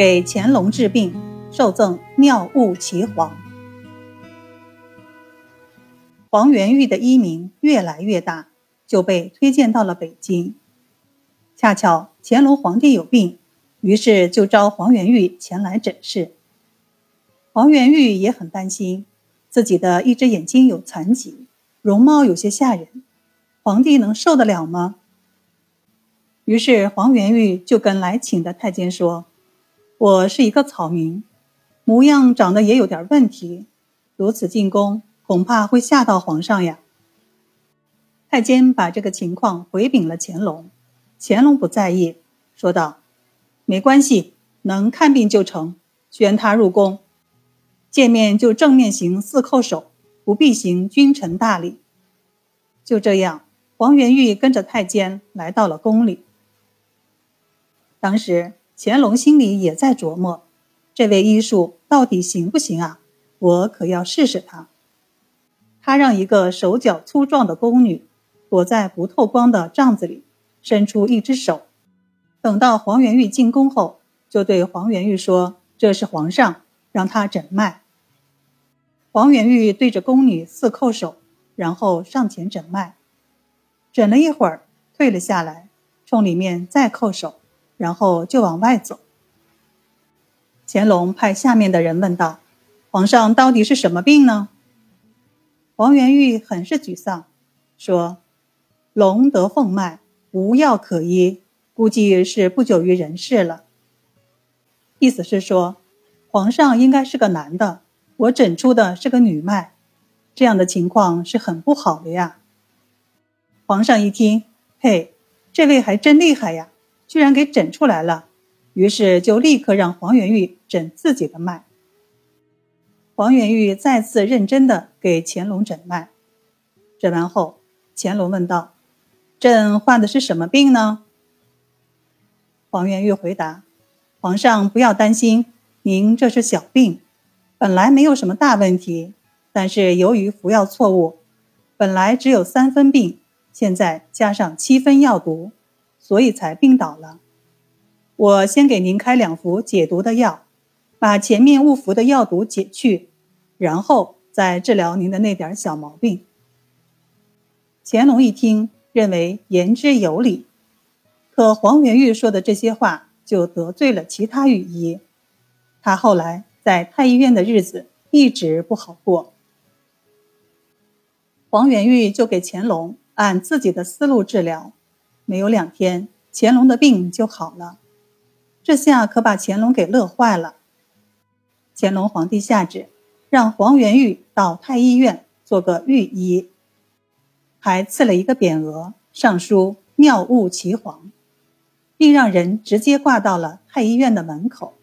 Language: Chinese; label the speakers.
Speaker 1: 给乾隆治病，受赠妙物奇黄。黄元玉的医名越来越大，就被推荐到了北京。恰巧乾隆皇帝有病，于是就召黄元玉前来诊视。黄元玉也很担心，自己的一只眼睛有残疾，容貌有些吓人，皇帝能受得了吗？于是黄元玉就跟来请的太监说：“我是一个草民，模样长得也有点问题，如此进宫恐怕会吓到皇上呀。”太监把这个情况回禀了乾隆，乾隆不在意，说道：“没关系，能看病就成，宣他入宫。见面就正面行四叩首，不必行君臣大礼。”就这样，黄元玉跟着太监来到了宫里。当时乾隆心里也在琢磨，这位医术到底行不行啊？我可要试试他。他让一个手脚粗壮的宫女躲在不透光的帐子里，伸出一只手。等到黄元玉进宫后，就对黄元玉说：“这是皇上，让他诊脉。”黄元玉对着宫女四叩首，然后上前诊脉。诊了一会儿，退了下来，冲里面再叩首。然后就往外走。乾隆派下面的人问道：“皇上到底是什么病呢？”黄元玉很是沮丧，说：“龙得凤脉，无药可医，估计是不久于人世了。”意思是说，皇上应该是个男的，我诊出的是个女脉，这样的情况是很不好的呀。皇上一听，嘿，这位还真厉害呀！居然给诊出来了，于是就立刻让黄元玉诊自己的脉。黄元玉再次认真的给乾隆诊脉，诊完后，乾隆问道：“朕患的是什么病呢？”黄元玉回答：“皇上不要担心，您这是小病，本来没有什么大问题，但是由于服药错误，本来只有三分病，现在加上七分药毒。”所以才病倒了。我先给您开两服解毒的药，把前面误服的药毒解去，然后再治疗您的那点小毛病。乾隆一听，认为言之有理，可黄元玉说的这些话就得罪了其他御医，他后来在太医院的日子一直不好过。黄元玉就给乾隆按自己的思路治疗。没有两天，乾隆的病就好了。这下可把乾隆给乐坏了。乾隆皇帝下旨，让黄元玉到太医院做个御医，还赐了一个匾额，上书“妙物岐黄”，并让人直接挂到了太医院的门口。